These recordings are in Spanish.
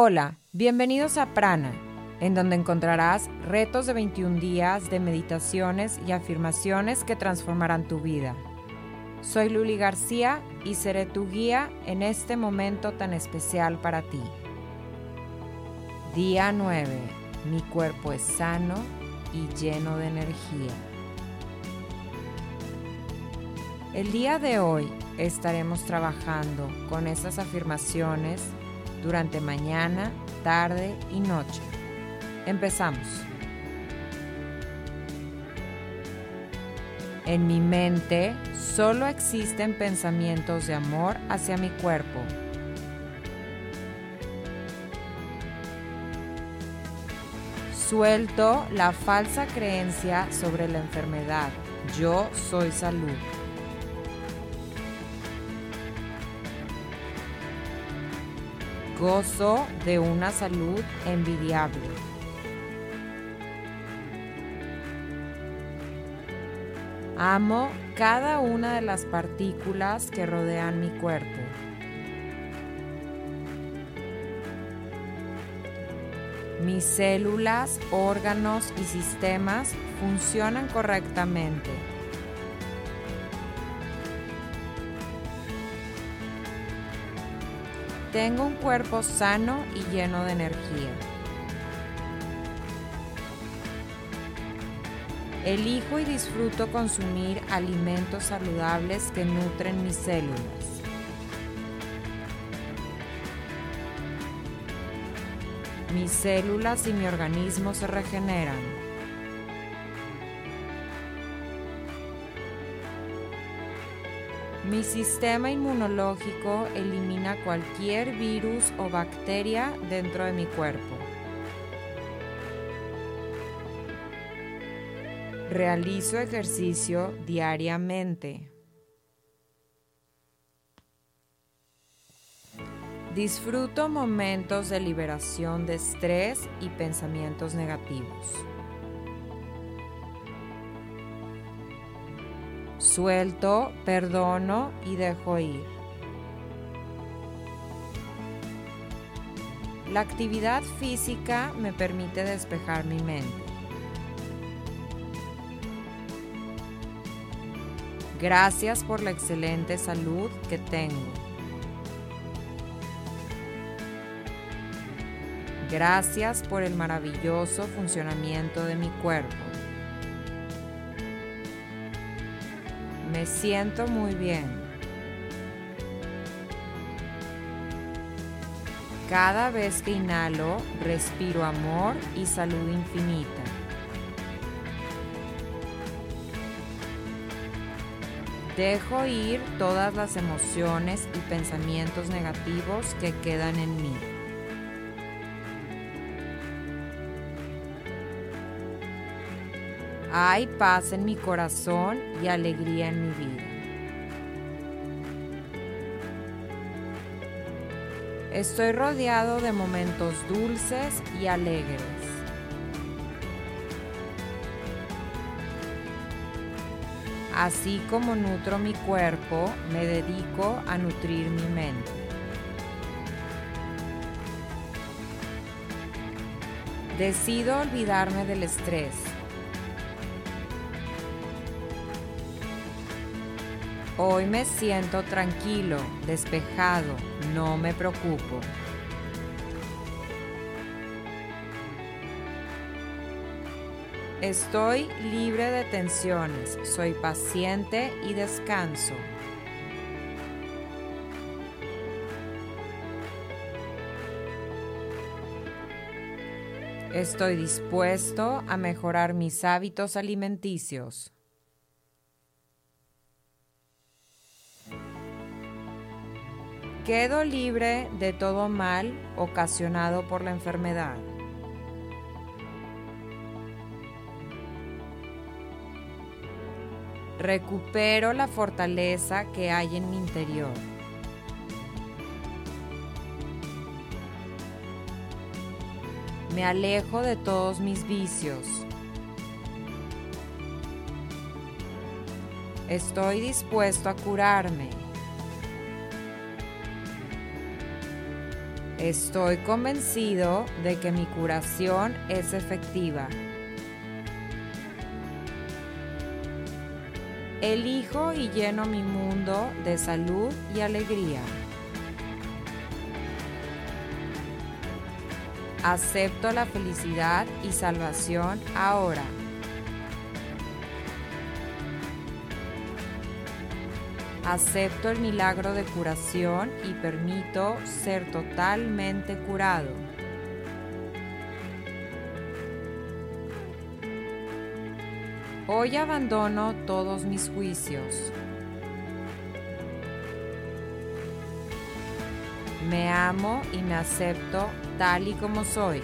Hola, bienvenidos a Prana, en donde encontrarás retos de 21 días de meditaciones y afirmaciones que transformarán tu vida. Soy Luli García y seré tu guía en este momento tan especial para ti. Día 9. Mi cuerpo es sano y lleno de energía. El día de hoy estaremos trabajando con esas afirmaciones durante mañana, tarde y noche. Empezamos. En mi mente solo existen pensamientos de amor hacia mi cuerpo. Suelto la falsa creencia sobre la enfermedad. Yo soy salud. Gozo de una salud envidiable. Amo cada una de las partículas que rodean mi cuerpo. Mis células, órganos y sistemas funcionan correctamente. Tengo un cuerpo sano y lleno de energía. Elijo y disfruto consumir alimentos saludables que nutren mis células. Mis células y mi organismo se regeneran. Mi sistema inmunológico elimina cualquier virus o bacteria dentro de mi cuerpo. Realizo ejercicio diariamente. Disfruto momentos de liberación de estrés y pensamientos negativos. Suelto, perdono y dejo ir. La actividad física me permite despejar mi mente. Gracias por la excelente salud que tengo. Gracias por el maravilloso funcionamiento de mi cuerpo. Me siento muy bien. Cada vez que inhalo, respiro amor y salud infinita. Dejo ir todas las emociones y pensamientos negativos que quedan en mí. Hay paz en mi corazón y alegría en mi vida. Estoy rodeado de momentos dulces y alegres. Así como nutro mi cuerpo, me dedico a nutrir mi mente. Decido olvidarme del estrés Hoy me siento tranquilo, despejado, no me preocupo. Estoy libre de tensiones, soy paciente y descanso. Estoy dispuesto a mejorar mis hábitos alimenticios. Quedo libre de todo mal ocasionado por la enfermedad. Recupero la fortaleza que hay en mi interior. Me alejo de todos mis vicios. Estoy dispuesto a curarme. Estoy convencido de que mi curación es efectiva. Elijo y lleno mi mundo de salud y alegría. Acepto la felicidad y salvación ahora. Acepto el milagro de curación y permito ser totalmente curado. Hoy abandono todos mis juicios. Me amo y me acepto tal y como soy.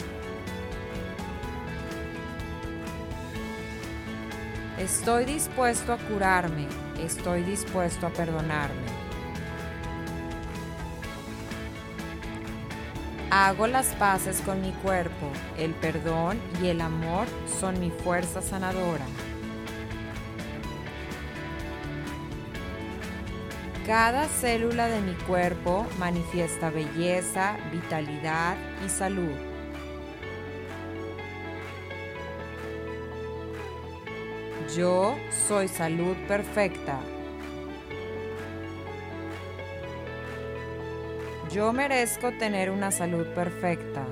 Estoy dispuesto a curarme, estoy dispuesto a perdonarme. Hago las paces con mi cuerpo, el perdón y el amor son mi fuerza sanadora. Cada célula de mi cuerpo manifiesta belleza, vitalidad y salud. Yo soy salud perfecta. Yo merezco tener una salud perfecta.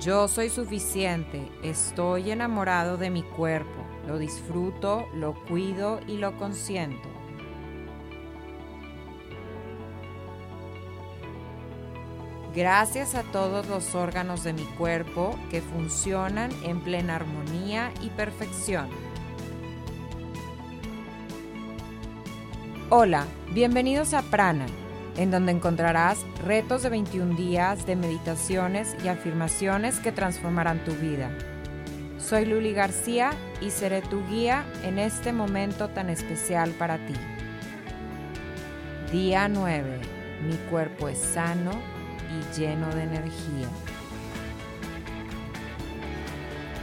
Yo soy suficiente, estoy enamorado de mi cuerpo, lo disfruto, lo cuido y lo consiento. Gracias a todos los órganos de mi cuerpo que funcionan en plena armonía y perfección. Hola, bienvenidos a Prana en donde encontrarás retos de 21 días de meditaciones y afirmaciones que transformarán tu vida. Soy Luli García y seré tu guía en este momento tan especial para ti. Día 9. Mi cuerpo es sano y lleno de energía.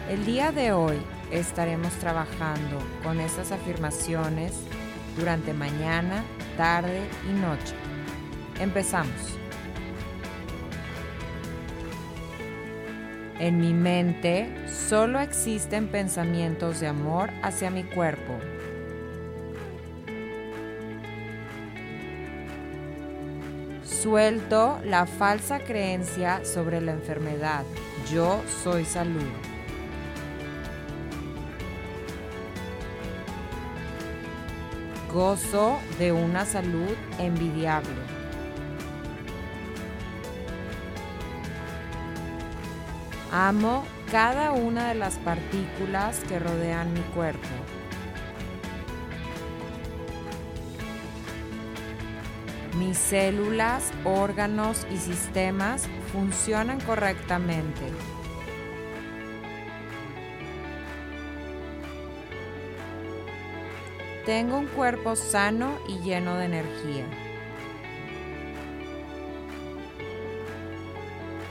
El día de hoy estaremos trabajando con esas afirmaciones durante mañana, tarde y noche Empezamos. En mi mente solo existen pensamientos de amor hacia mi cuerpo. Suelto la falsa creencia sobre la enfermedad. Yo soy salud. Gozo de una salud envidiable. Amo cada una de las partículas que rodean mi cuerpo. Mis células, órganos y sistemas funcionan correctamente. Tengo un cuerpo sano y lleno de energía.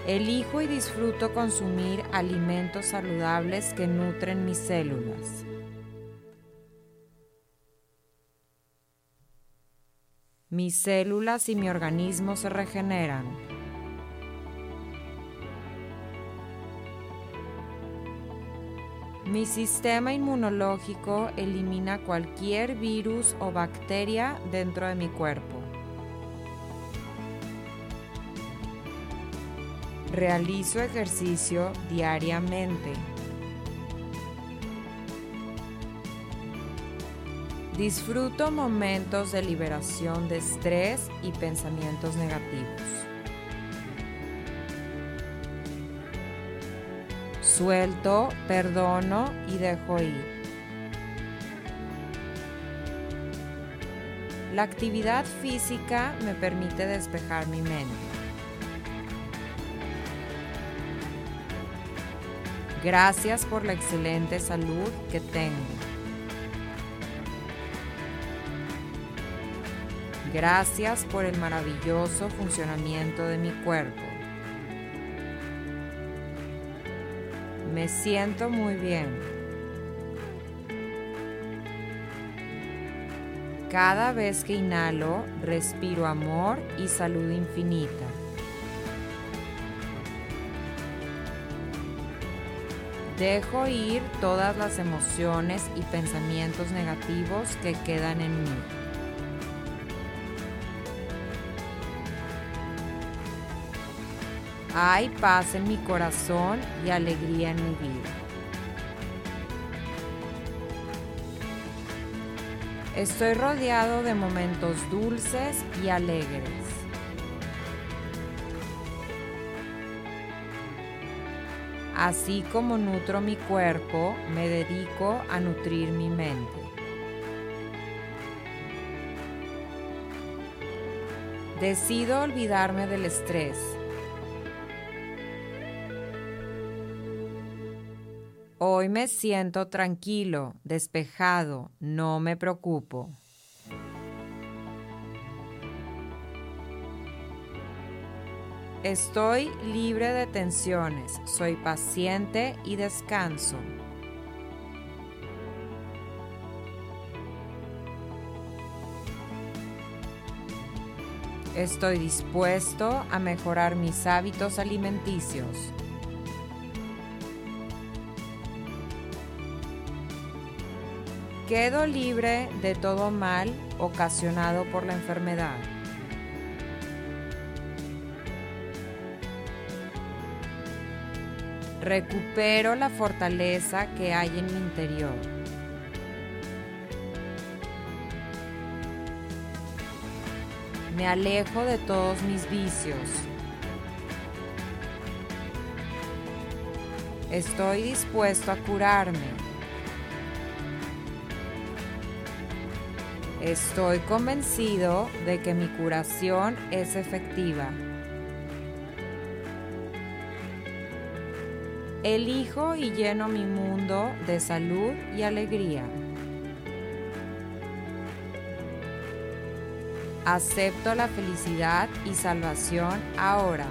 Elijo y disfruto consumir alimentos saludables que nutren mis células. Mis células y mi organismo se regeneran. Mi sistema inmunológico elimina cualquier virus o bacteria dentro de mi cuerpo. Realizo ejercicio diariamente. Disfruto momentos de liberación de estrés y pensamientos negativos. Suelto, perdono y dejo ir. La actividad física me permite despejar mi mente. Gracias por la excelente salud que tengo. Gracias por el maravilloso funcionamiento de mi cuerpo. Me siento muy bien. Cada vez que inhalo, respiro amor y salud infinita. Dejo ir todas las emociones y pensamientos negativos que quedan en mí. Hay paz en mi corazón y alegría en mi vida. Estoy rodeado de momentos dulces y alegres. Así como nutro mi cuerpo, me dedico a nutrir mi mente. Decido olvidarme del estrés. Hoy me siento tranquilo, despejado, no me preocupo. Estoy libre de tensiones, soy paciente y descanso. Estoy dispuesto a mejorar mis hábitos alimenticios. Quedo libre de todo mal ocasionado por la enfermedad. recupero la fortaleza que hay en mi interior. Me alejo de todos mis vicios. Estoy dispuesto a curarme. Estoy convencido de que mi curación es efectiva. Elijo y lleno mi mundo de salud y alegría. Acepto la felicidad y salvación ahora.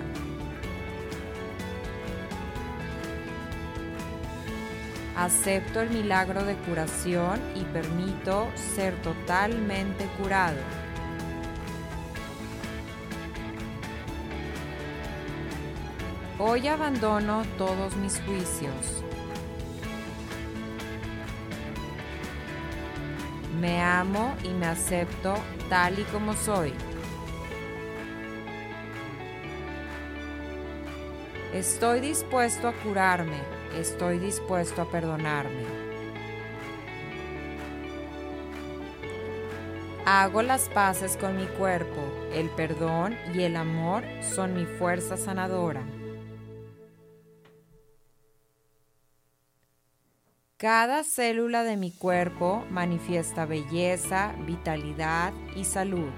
Acepto el milagro de curación y permito ser totalmente curado. Hoy abandono todos mis juicios. Me amo y me acepto tal y como soy. Estoy dispuesto a curarme, estoy dispuesto a perdonarme. Hago las paces con mi cuerpo, el perdón y el amor son mi fuerza sanadora. Cada célula de mi cuerpo manifiesta belleza, vitalidad y salud.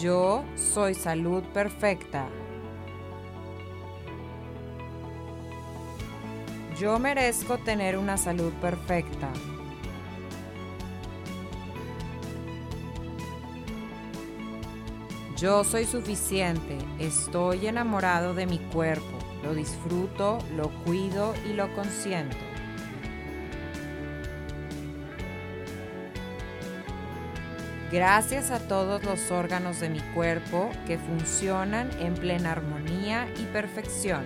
Yo soy salud perfecta. Yo merezco tener una salud perfecta. Yo soy suficiente, estoy enamorado de mi cuerpo, lo disfruto, lo cuido y lo consiento. Gracias a todos los órganos de mi cuerpo que funcionan en plena armonía y perfección.